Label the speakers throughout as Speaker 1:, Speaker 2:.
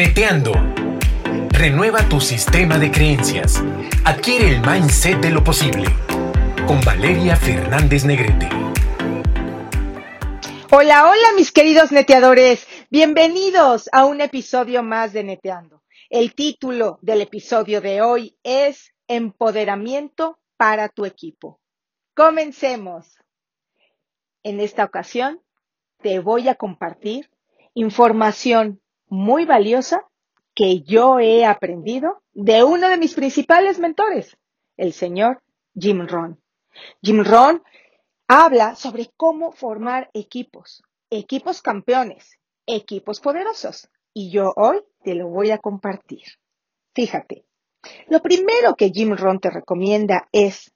Speaker 1: Neteando. Renueva tu sistema de creencias. Adquiere el mindset de lo posible. Con Valeria Fernández Negrete.
Speaker 2: Hola, hola mis queridos neteadores. Bienvenidos a un episodio más de Neteando. El título del episodio de hoy es Empoderamiento para tu equipo. Comencemos. En esta ocasión te voy a compartir información muy valiosa que yo he aprendido de uno de mis principales mentores, el señor Jim Rohn. Jim Rohn habla sobre cómo formar equipos, equipos campeones, equipos poderosos. Y yo hoy te lo voy a compartir. Fíjate, lo primero que Jim Rohn te recomienda es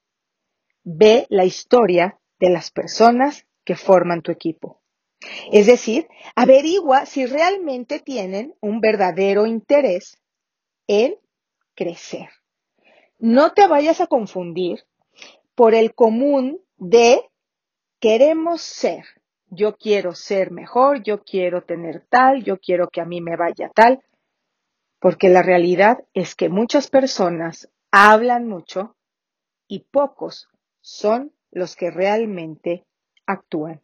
Speaker 2: ve la historia de las personas que forman tu equipo. Es decir, averigua si realmente tienen un verdadero interés en crecer. No te vayas a confundir por el común de queremos ser. Yo quiero ser mejor, yo quiero tener tal, yo quiero que a mí me vaya tal, porque la realidad es que muchas personas hablan mucho y pocos son los que realmente actúan.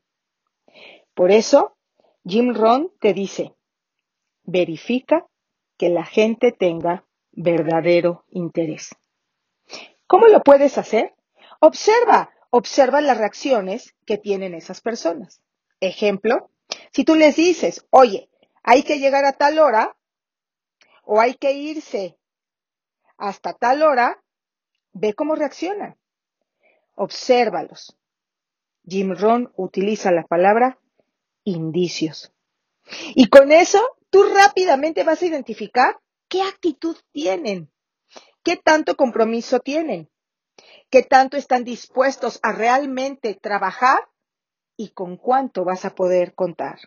Speaker 2: Por eso, Jim Rohn te dice, verifica que la gente tenga verdadero interés. ¿Cómo lo puedes hacer? Observa, observa las reacciones que tienen esas personas. Ejemplo, si tú les dices, oye, hay que llegar a tal hora o hay que irse hasta tal hora, ve cómo reaccionan. Obsérvalos. Jim Rohn utiliza la palabra indicios. Y con eso tú rápidamente vas a identificar qué actitud tienen, qué tanto compromiso tienen, qué tanto están dispuestos a realmente trabajar y con cuánto vas a poder contar.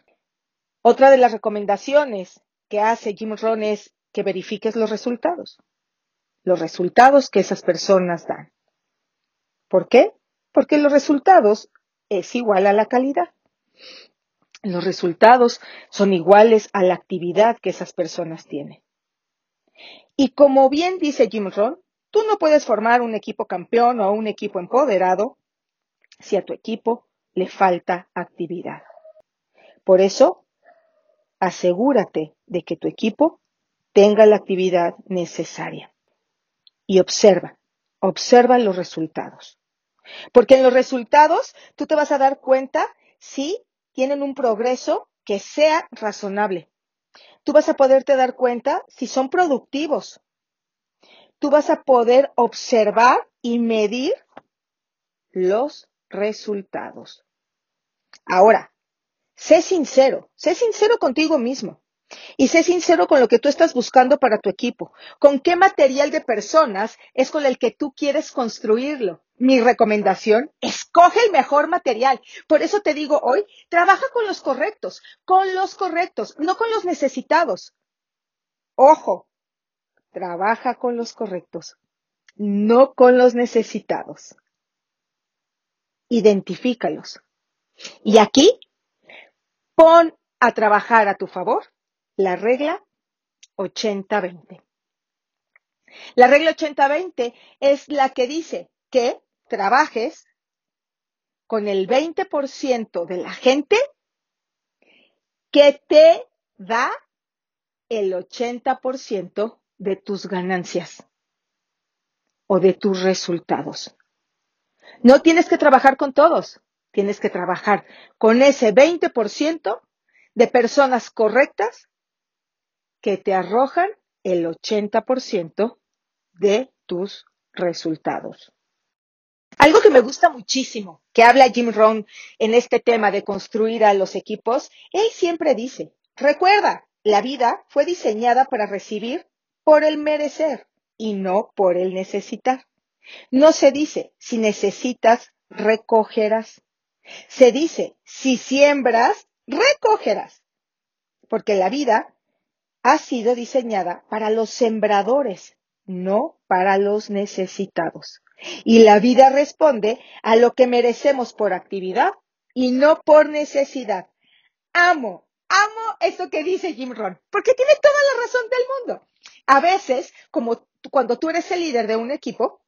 Speaker 2: Otra de las recomendaciones que hace Jim Rohn es que verifiques los resultados, los resultados que esas personas dan. ¿Por qué? Porque los resultados es igual a la calidad. Los resultados son iguales a la actividad que esas personas tienen. Y como bien dice Jim Rohn, tú no puedes formar un equipo campeón o un equipo empoderado si a tu equipo le falta actividad. Por eso, asegúrate de que tu equipo tenga la actividad necesaria. Y observa, observa los resultados. Porque en los resultados tú te vas a dar cuenta si tienen un progreso que sea razonable. Tú vas a poderte dar cuenta si son productivos. Tú vas a poder observar y medir los resultados. Ahora, sé sincero, sé sincero contigo mismo. Y sé sincero con lo que tú estás buscando para tu equipo. ¿Con qué material de personas es con el que tú quieres construirlo? Mi recomendación, escoge el mejor material. Por eso te digo hoy, trabaja con los correctos, con los correctos, no con los necesitados. Ojo, trabaja con los correctos, no con los necesitados. Identifícalos. Y aquí, pon a trabajar a tu favor la regla 80-20. La regla 80-20 es la que dice que trabajes con el 20% de la gente que te da el 80% de tus ganancias o de tus resultados. No tienes que trabajar con todos, tienes que trabajar con ese 20% de personas correctas que te arrojan el 80% de tus resultados. Algo que me gusta muchísimo, que habla Jim Rohn en este tema de construir a los equipos, él siempre dice, recuerda, la vida fue diseñada para recibir por el merecer y no por el necesitar. No se dice, si necesitas, recogerás. Se dice, si siembras, recogerás. Porque la vida ha sido diseñada para los sembradores, no para los necesitados. Y la vida responde a lo que merecemos por actividad y no por necesidad. Amo, amo esto que dice Jim Ron, porque tiene toda la razón del mundo. A veces, como cuando tú eres el líder de un equipo,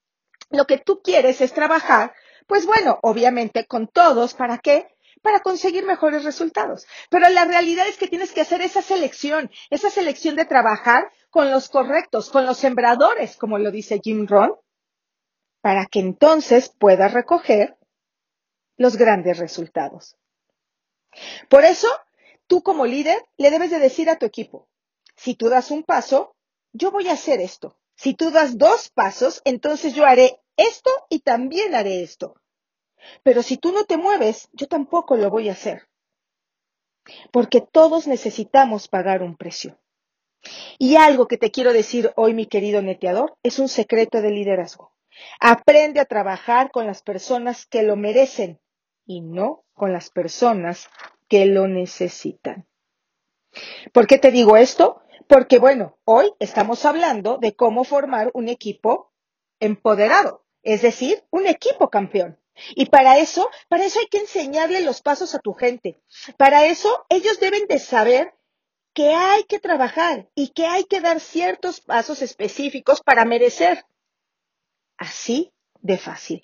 Speaker 2: lo que tú quieres es trabajar, pues bueno, obviamente con todos, ¿para qué? Para conseguir mejores resultados. Pero la realidad es que tienes que hacer esa selección, esa selección de trabajar con los correctos, con los sembradores, como lo dice Jim Ron, para que entonces puedas recoger los grandes resultados. Por eso, tú como líder le debes de decir a tu equipo, si tú das un paso, yo voy a hacer esto. Si tú das dos pasos, entonces yo haré esto y también haré esto. Pero si tú no te mueves, yo tampoco lo voy a hacer. Porque todos necesitamos pagar un precio. Y algo que te quiero decir hoy, mi querido neteador, es un secreto de liderazgo. Aprende a trabajar con las personas que lo merecen y no con las personas que lo necesitan. ¿Por qué te digo esto? Porque, bueno, hoy estamos hablando de cómo formar un equipo empoderado, es decir, un equipo campeón. Y para eso, para eso hay que enseñarle los pasos a tu gente. Para eso ellos deben de saber que hay que trabajar y que hay que dar ciertos pasos específicos para merecer. Así de fácil.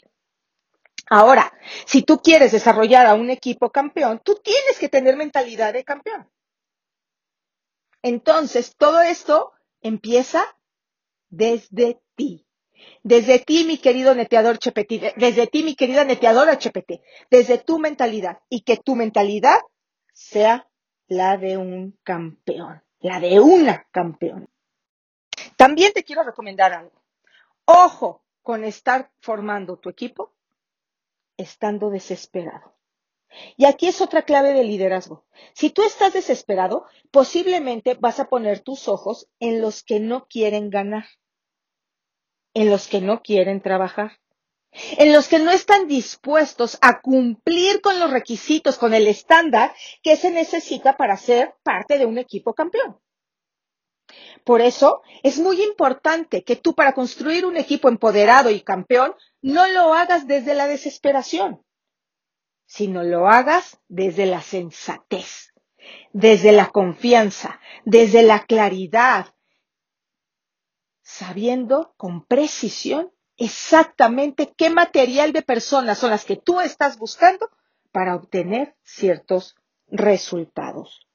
Speaker 2: Ahora, si tú quieres desarrollar a un equipo campeón, tú tienes que tener mentalidad de campeón. Entonces, todo esto empieza desde ti. Desde ti, mi querido neteador HPT, desde ti, mi querida neteadora HPT, desde tu mentalidad y que tu mentalidad sea la de un campeón, la de una campeona. También te quiero recomendar algo. Ojo con estar formando tu equipo estando desesperado. Y aquí es otra clave de liderazgo. Si tú estás desesperado, posiblemente vas a poner tus ojos en los que no quieren ganar, en los que no quieren trabajar, en los que no están dispuestos a cumplir con los requisitos, con el estándar que se necesita para ser parte de un equipo campeón. Por eso es muy importante que tú para construir un equipo empoderado y campeón no lo hagas desde la desesperación, sino lo hagas desde la sensatez, desde la confianza, desde la claridad, sabiendo con precisión exactamente qué material de personas son las que tú estás buscando para obtener ciertos resultados.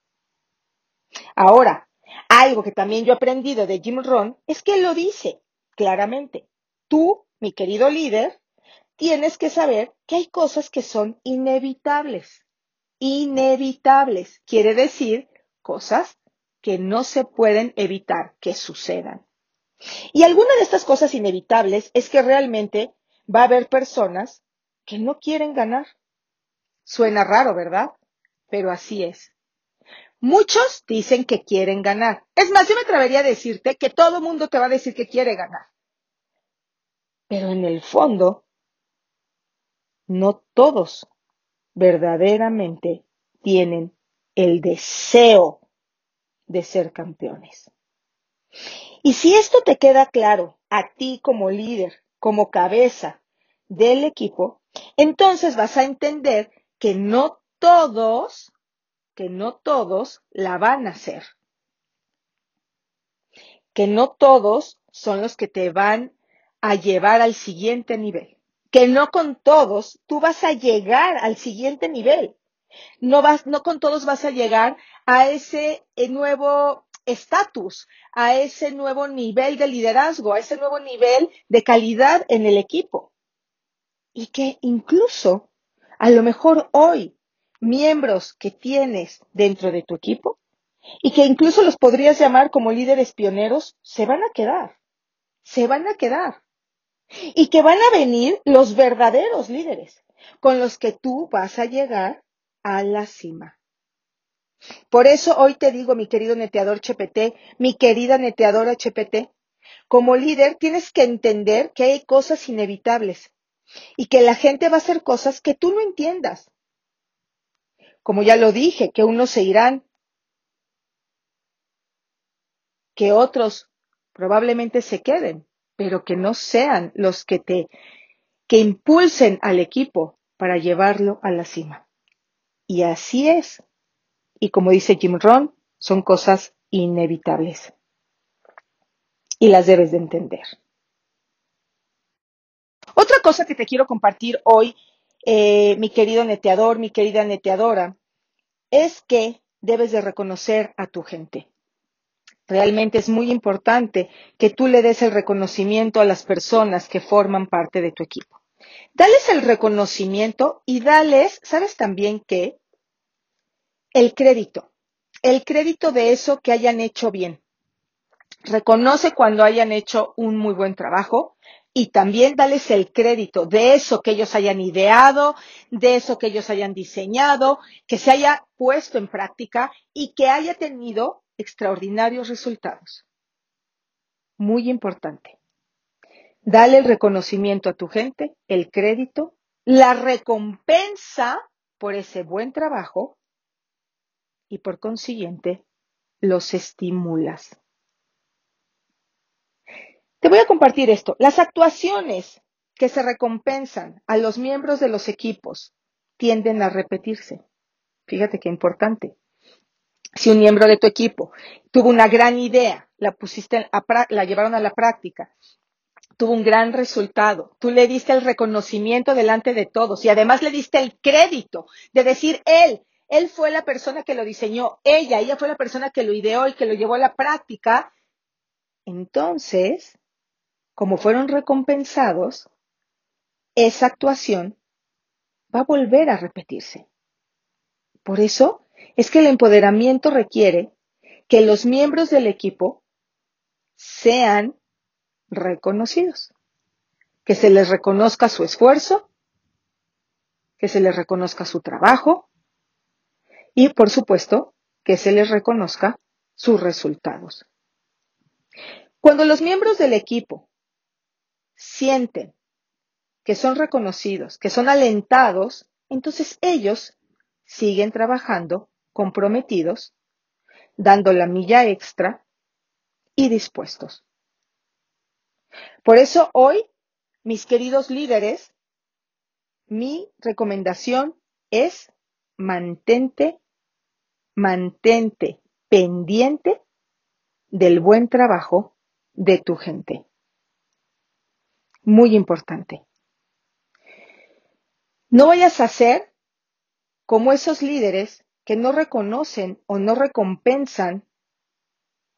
Speaker 2: Ahora, algo que también yo he aprendido de Jim Rohn es que él lo dice claramente. Tú, mi querido líder, tienes que saber que hay cosas que son inevitables. Inevitables quiere decir cosas que no se pueden evitar que sucedan. Y alguna de estas cosas inevitables es que realmente va a haber personas que no quieren ganar. Suena raro, ¿verdad? Pero así es. Muchos dicen que quieren ganar. Es más, yo me atrevería a decirte que todo mundo te va a decir que quiere ganar. Pero en el fondo, no todos verdaderamente tienen el deseo de ser campeones. Y si esto te queda claro a ti como líder, como cabeza del equipo, entonces vas a entender que no todos que no todos la van a hacer. Que no todos son los que te van a llevar al siguiente nivel. Que no con todos tú vas a llegar al siguiente nivel. No vas, no con todos vas a llegar a ese eh, nuevo estatus, a ese nuevo nivel de liderazgo, a ese nuevo nivel de calidad en el equipo. Y que incluso, a lo mejor hoy, miembros que tienes dentro de tu equipo y que incluso los podrías llamar como líderes pioneros, se van a quedar, se van a quedar. Y que van a venir los verdaderos líderes con los que tú vas a llegar a la cima. Por eso hoy te digo, mi querido neteador HPT, mi querida neteadora HPT, como líder tienes que entender que hay cosas inevitables y que la gente va a hacer cosas que tú no entiendas como ya lo dije, que unos se irán, que otros probablemente se queden, pero que no sean los que te, que impulsen al equipo para llevarlo a la cima. Y así es y como dice Jim Rohn, son cosas inevitables. Y las debes de entender. Otra cosa que te quiero compartir hoy, eh, mi querido neteador, mi querida neteadora, es que debes de reconocer a tu gente. Realmente es muy importante que tú le des el reconocimiento a las personas que forman parte de tu equipo. Dales el reconocimiento y dales, ¿sabes también qué? El crédito. El crédito de eso que hayan hecho bien. Reconoce cuando hayan hecho un muy buen trabajo y también dales el crédito de eso que ellos hayan ideado, de eso que ellos hayan diseñado, que se haya puesto en práctica y que haya tenido extraordinarios resultados. Muy importante. Dale el reconocimiento a tu gente, el crédito, la recompensa por ese buen trabajo y por consiguiente los estimulas. Te voy a compartir esto. Las actuaciones que se recompensan a los miembros de los equipos tienden a repetirse. Fíjate qué importante. Si un miembro de tu equipo tuvo una gran idea, la pusiste, la llevaron a la práctica, tuvo un gran resultado, tú le diste el reconocimiento delante de todos y además le diste el crédito de decir él, él fue la persona que lo diseñó, ella, ella fue la persona que lo ideó y que lo llevó a la práctica, entonces, como fueron recompensados, esa actuación va a volver a repetirse. Por eso, es que el empoderamiento requiere que los miembros del equipo sean reconocidos, que se les reconozca su esfuerzo, que se les reconozca su trabajo y, por supuesto, que se les reconozca sus resultados. Cuando los miembros del equipo sienten que son reconocidos, que son alentados, entonces ellos siguen trabajando comprometidos, dando la milla extra y dispuestos. Por eso hoy, mis queridos líderes, mi recomendación es mantente, mantente pendiente del buen trabajo de tu gente. Muy importante. No vayas a ser como esos líderes que no reconocen o no recompensan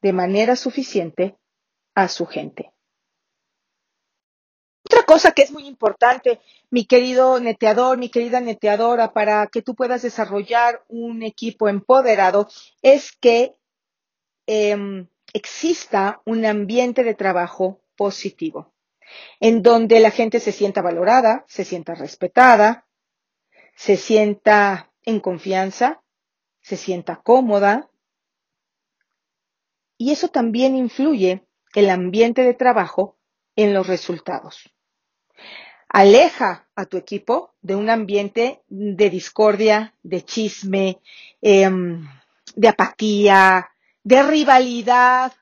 Speaker 2: de manera suficiente a su gente. Cosa que es muy importante, mi querido neteador, mi querida neteadora, para que tú puedas desarrollar un equipo empoderado, es que em, exista un ambiente de trabajo positivo, en donde la gente se sienta valorada, se sienta respetada, se sienta en confianza, se sienta cómoda. Y eso también influye el ambiente de trabajo en los resultados. Aleja a tu equipo de un ambiente de discordia, de chisme, em, de apatía, de rivalidad,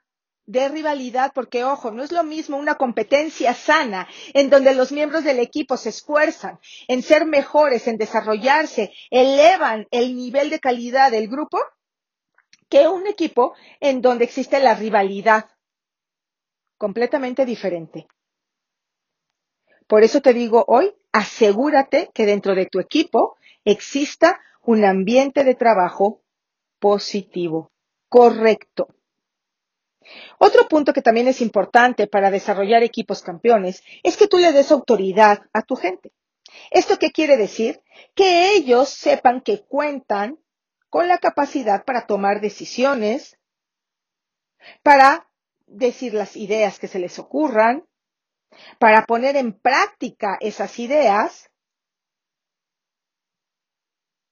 Speaker 2: de rivalidad, porque ojo, no es lo mismo una competencia sana en donde los miembros del equipo se esfuerzan en ser mejores, en desarrollarse, elevan el nivel de calidad del grupo, que un equipo en donde existe la rivalidad. Completamente diferente. Por eso te digo hoy, asegúrate que dentro de tu equipo exista un ambiente de trabajo positivo, correcto. Otro punto que también es importante para desarrollar equipos campeones es que tú le des autoridad a tu gente. ¿Esto qué quiere decir? Que ellos sepan que cuentan con la capacidad para tomar decisiones, para decir las ideas que se les ocurran, para poner en práctica esas ideas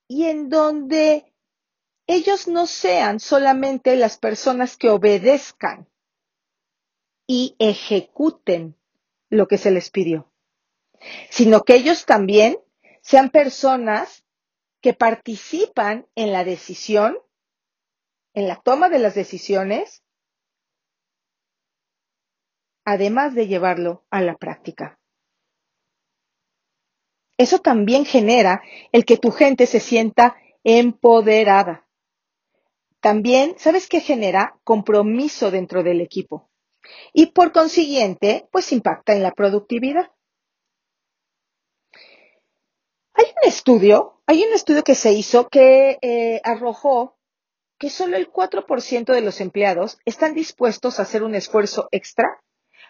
Speaker 2: y en donde ellos no sean solamente las personas que obedezcan y ejecuten lo que se les pidió, sino que ellos también sean personas que participan en la decisión, en la toma de las decisiones, además de llevarlo a la práctica. Eso también genera el que tu gente se sienta empoderada También, ¿sabes qué genera? Compromiso dentro del equipo. Y por consiguiente, pues impacta en la productividad. Hay un estudio, hay un estudio que se hizo que eh, arrojó que solo el 4% de los empleados están dispuestos a hacer un esfuerzo extra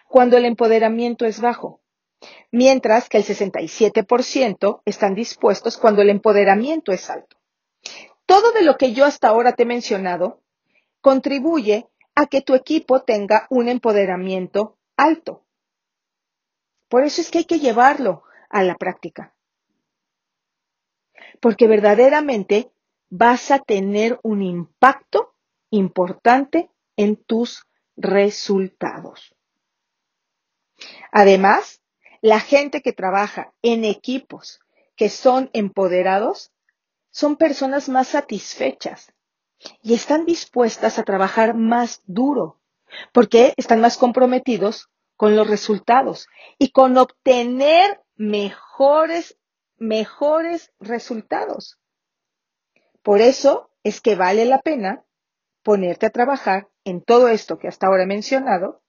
Speaker 2: cuando el empoderamiento es bajo, mientras que el 67% están dispuestos cuando el empoderamiento es alto. Todo de lo que yo hasta ahora te he mencionado contribuye a que tu equipo tenga un empoderamiento alto. Por eso es que hay que llevarlo a la práctica. Porque verdaderamente vas a tener un impacto importante en tus resultados. Además, la gente que trabaja en equipos que son empoderados son personas más satisfechas y están dispuestas a trabajar más duro porque están más comprometidos con los resultados y con obtener mejores, mejores resultados. Por eso es que vale la pena ponerte a trabajar en todo esto que hasta ahora he mencionado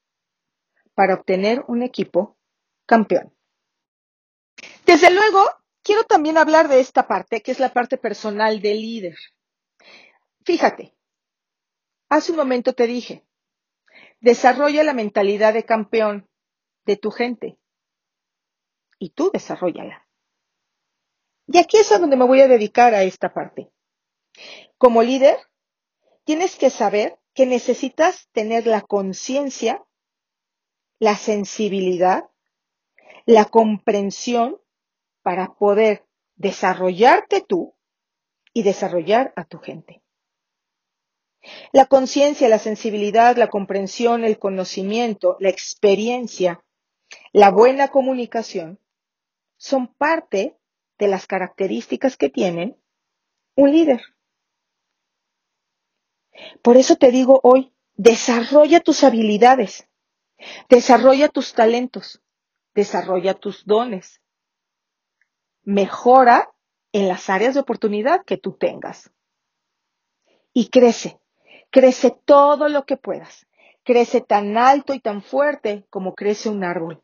Speaker 2: para obtener un equipo campeón. Desde luego, quiero también hablar de esta parte, que es la parte personal del líder. Fíjate, hace un momento te dije, desarrolla la mentalidad de campeón de tu gente y tú desarrollala. Y aquí es a donde me voy a dedicar a esta parte. Como líder, tienes que saber que necesitas tener la conciencia, la sensibilidad, la comprensión para poder desarrollarte tú y desarrollar a tu gente. La conciencia, la sensibilidad, la comprensión, el conocimiento, la experiencia, la buena comunicación son parte de las características que tienen un líder. Por eso te digo hoy, desarrolla tus habilidades, desarrolla tus talentos, desarrolla tus dones. Mejora en las áreas de oportunidad que tú tengas. Y crece, crece todo lo que puedas. Crece tan alto y tan fuerte como crece un árbol.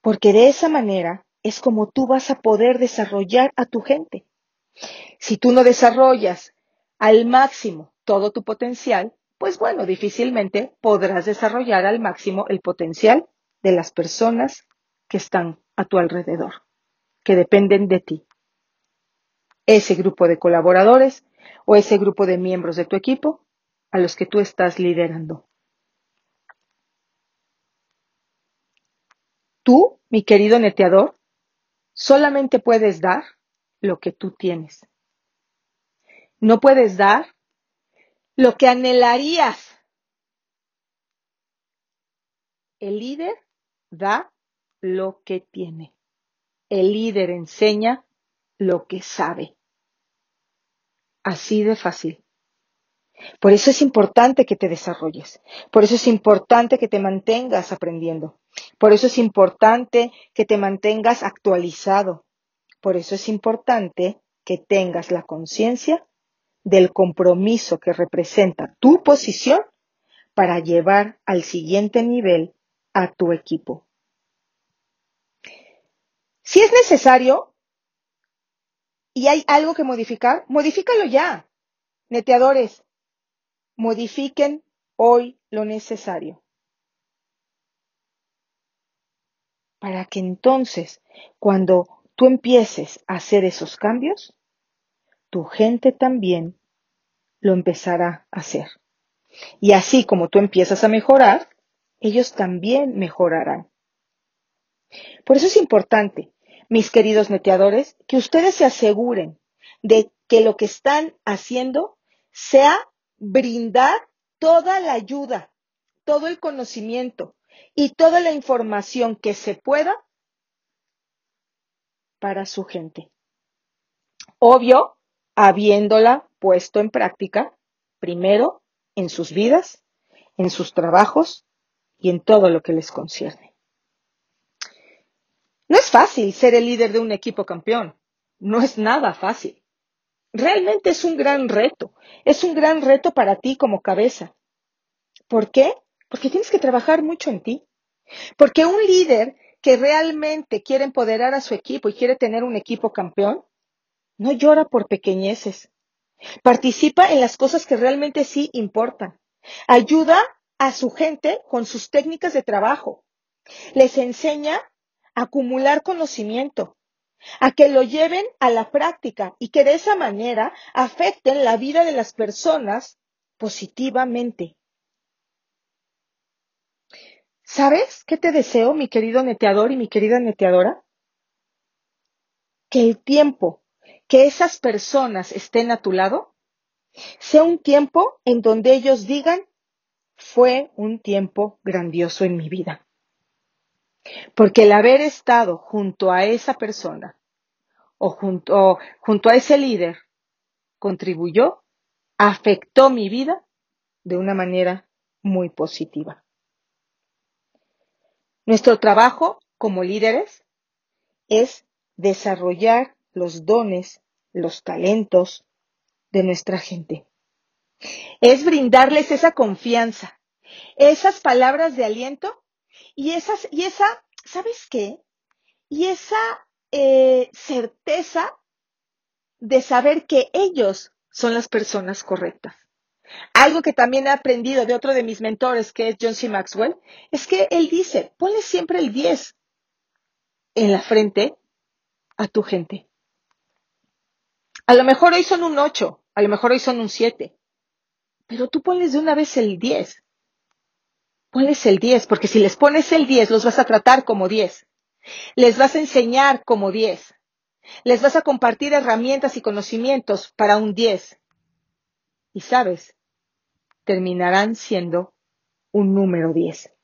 Speaker 2: Porque de esa manera es como tú vas a poder desarrollar a tu gente. Si tú no desarrollas al máximo todo tu potencial, pues bueno, difícilmente podrás desarrollar al máximo el potencial de las personas que están a tu alrededor, que dependen de ti. Ese grupo de colaboradores o ese grupo de miembros de tu equipo a los que tú estás liderando. Tú, mi querido neteador, solamente puedes dar lo que tú tienes. No puedes dar lo que anhelarías. El líder da lo que tiene. El líder enseña lo que sabe. Así de fácil. Por eso es importante que te desarrolles. Por eso es importante que te mantengas aprendiendo. Por eso es importante que te mantengas actualizado. Por eso es importante que tengas la conciencia del compromiso que representa tu posición para llevar al siguiente nivel a tu equipo. Si es necesario y hay algo que modificar, modifícalo ya. Neteadores, modifiquen hoy lo necesario. Para que entonces, cuando tú empieces a hacer esos cambios, tu gente también lo empezará a hacer. Y así como tú empiezas a mejorar, ellos también mejorarán. Por eso es importante, mis queridos neteadores, que ustedes se aseguren de que lo que están haciendo sea brindar toda la ayuda, todo el conocimiento y toda la información que se pueda para su gente. Obvio, habiéndola puesto en práctica, primero en sus vidas, en sus trabajos y en todo lo que les concierne. No es fácil ser el líder de un equipo campeón, no es nada fácil. realmente es un gran reto. Es un gran reto para ti como cabeza. ¿Por qué? Porque tienes que trabajar mucho en ti. Porque un líder que realmente quiere empoderar a su equipo y quiere tener un equipo campeón, no llora por pequeñeces. Participa en las cosas que realmente sí importan. Ayuda a su gente con sus técnicas de trabajo. Les enseña a acumular conocimiento, a que lo lleven a la práctica y que de esa manera afecten la vida de las personas positivamente. ¿Sabes qué te deseo, mi querido neteador y mi querida neteadora? Que el tiempo que esas personas estén a tu lado sea un tiempo en donde ellos digan, fue un tiempo grandioso en mi vida. Porque el haber estado junto a esa persona o junto, junto a ese líder contribuyó, afectó mi vida de una manera muy positiva. Nuestro trabajo como líderes es desarrollar los dones, los talentos de nuestra gente. Es brindarles esa confianza, esas palabras de aliento y esas, y esa, ¿sabes qué? Y esa eh, certeza de saber que ellos son las personas correctas. Algo que también he aprendido de otro de mis mentores, que es John C. Maxwell, es que él dice, ponle siempre el 10 en la frente a tu gente. A lo mejor hoy son un 8, a lo mejor hoy son un 7, pero tú pones de una vez el 10. Ponles el 10, porque si les pones el 10, los vas a tratar como 10. Les vas a enseñar como 10. Les vas a compartir herramientas y conocimientos para un 10. Y sabes, terminarán siendo un número 10.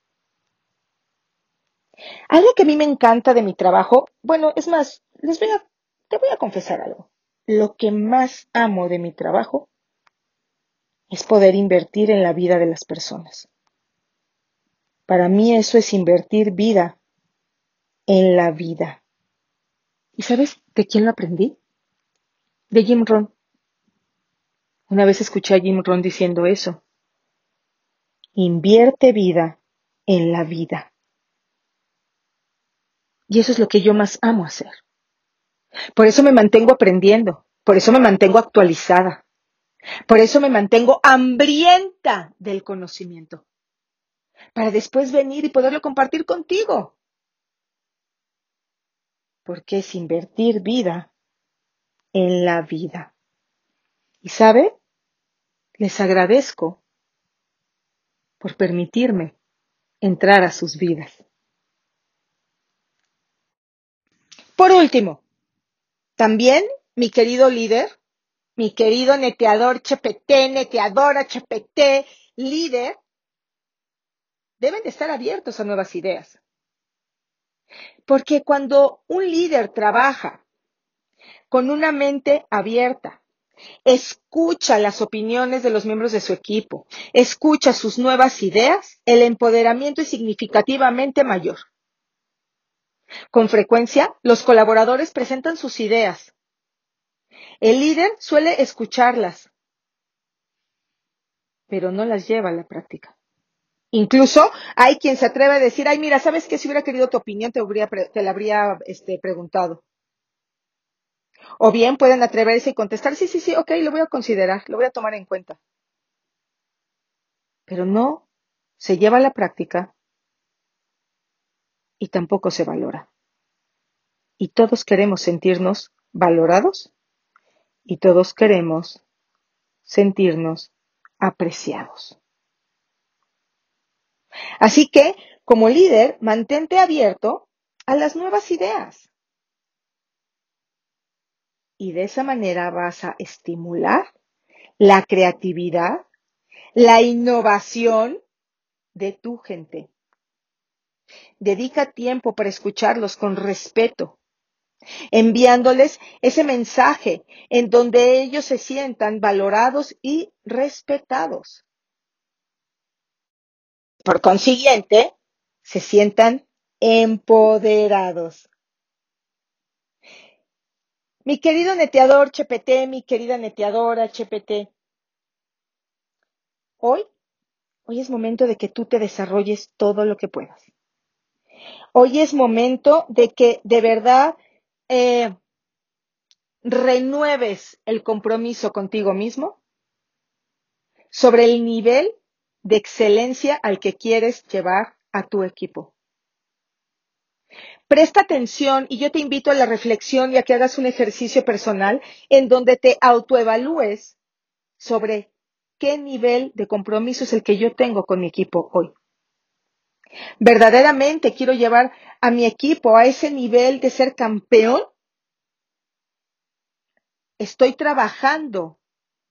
Speaker 2: Algo que a mí me encanta de mi trabajo, bueno, es más, les voy a, te voy a confesar algo. Lo que más amo de mi trabajo es poder invertir en la vida de las personas. Para mí eso es invertir vida en la vida. ¿Y sabes de quién lo aprendí? De Jim Ron. Una vez escuché a Jim Ron diciendo eso. Invierte vida en la vida. Y eso es lo que yo más amo hacer. Por eso me mantengo aprendiendo, por eso me mantengo actualizada, por eso me mantengo hambrienta del conocimiento, para después venir y poderlo compartir contigo. Porque es invertir vida en la vida. Y sabe, les agradezco por permitirme entrar a sus vidas. Por último, también mi querido líder, mi querido neteador HPT, neteadora HPT, líder, deben de estar abiertos a nuevas ideas. Porque cuando un líder trabaja con una mente abierta, escucha las opiniones de los miembros de su equipo, escucha sus nuevas ideas, el empoderamiento es significativamente mayor. Con frecuencia, los colaboradores presentan sus ideas. El líder suele escucharlas, pero no las lleva a la práctica. Incluso hay quien se atreve a decir, ay, mira, ¿sabes qué? Si hubiera querido tu opinión, te, te la habría este, preguntado. O bien pueden atreverse y contestar, sí, sí, sí, ok, lo voy a considerar, lo voy a tomar en cuenta. Pero no se lleva a la práctica y tampoco se valora. Y todos queremos sentirnos valorados y todos queremos sentirnos apreciados. Así que, como líder, mantente abierto a las nuevas ideas. Y de esa manera vas a estimular la creatividad, la innovación de tu gente. Dedica tiempo para escucharlos con respeto, enviándoles ese mensaje en donde ellos se sientan valorados y respetados. Por consiguiente, se sientan empoderados. Mi querido neteador HPT, mi querida neteadora HPT, hoy, hoy es momento de que tú te desarrolles todo lo que puedas. Hoy es momento de que de verdad eh, renueves el compromiso contigo mismo sobre el nivel de excelencia al que quieres llevar a tu equipo. Presta atención y yo te invito a la reflexión y a que hagas un ejercicio personal en donde te autoevalúes sobre qué nivel de compromiso es el que yo tengo con mi equipo hoy. ¿Verdaderamente quiero llevar a mi equipo a ese nivel de ser campeón? ¿Estoy trabajando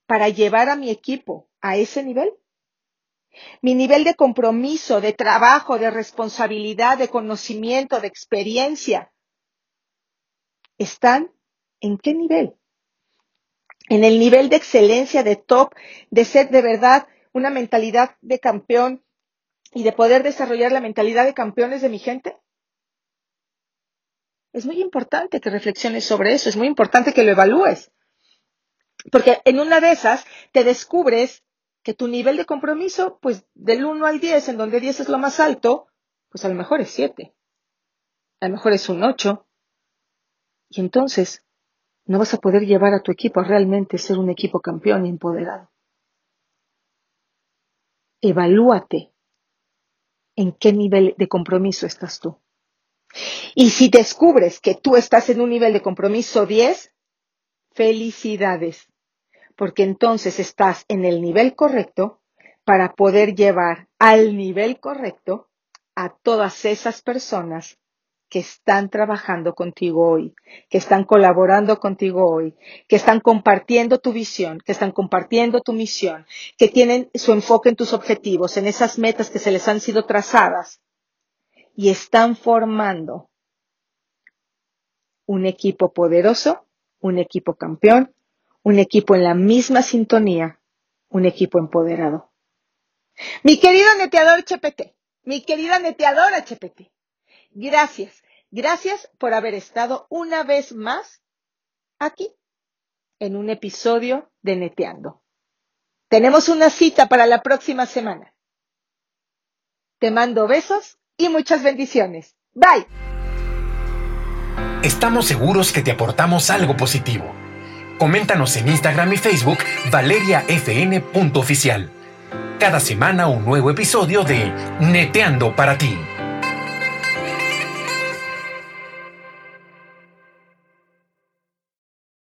Speaker 2: para llevar a mi equipo a ese nivel? Mi nivel de compromiso, de trabajo, de responsabilidad, de conocimiento, de experiencia, ¿están en qué nivel? En el nivel de excelencia, de top, de ser de verdad una mentalidad de campeón y de poder desarrollar la mentalidad de campeones de mi gente. Es muy importante que reflexiones sobre eso, es muy importante que lo evalúes. Porque en una de esas te descubres que tu nivel de compromiso, pues del 1 al 10, en donde 10 es lo más alto, pues a lo mejor es 7. A lo mejor es un 8. Y entonces no vas a poder llevar a tu equipo a realmente ser un equipo campeón y empoderado. Evalúate en qué nivel de compromiso estás tú. Y si descubres que tú estás en un nivel de compromiso 10, felicidades porque entonces estás en el nivel correcto para poder llevar al nivel correcto a todas esas personas que están trabajando contigo hoy, que están colaborando contigo hoy, que están compartiendo tu visión, que están compartiendo tu misión, que tienen su enfoque en tus objetivos, en esas metas que se les han sido trazadas y están formando un equipo poderoso, un equipo campeón, un equipo en la misma sintonía, un equipo empoderado. Mi querido neteador HPT, mi querida neteadora HPT, gracias, gracias por haber estado una vez más aquí en un episodio de Neteando. Tenemos una cita para la próxima semana. Te mando besos y muchas bendiciones. Bye.
Speaker 1: Estamos seguros que te aportamos algo positivo. Coméntanos en Instagram y Facebook valeriafn.oficial. Cada semana un nuevo episodio de Neteando para ti.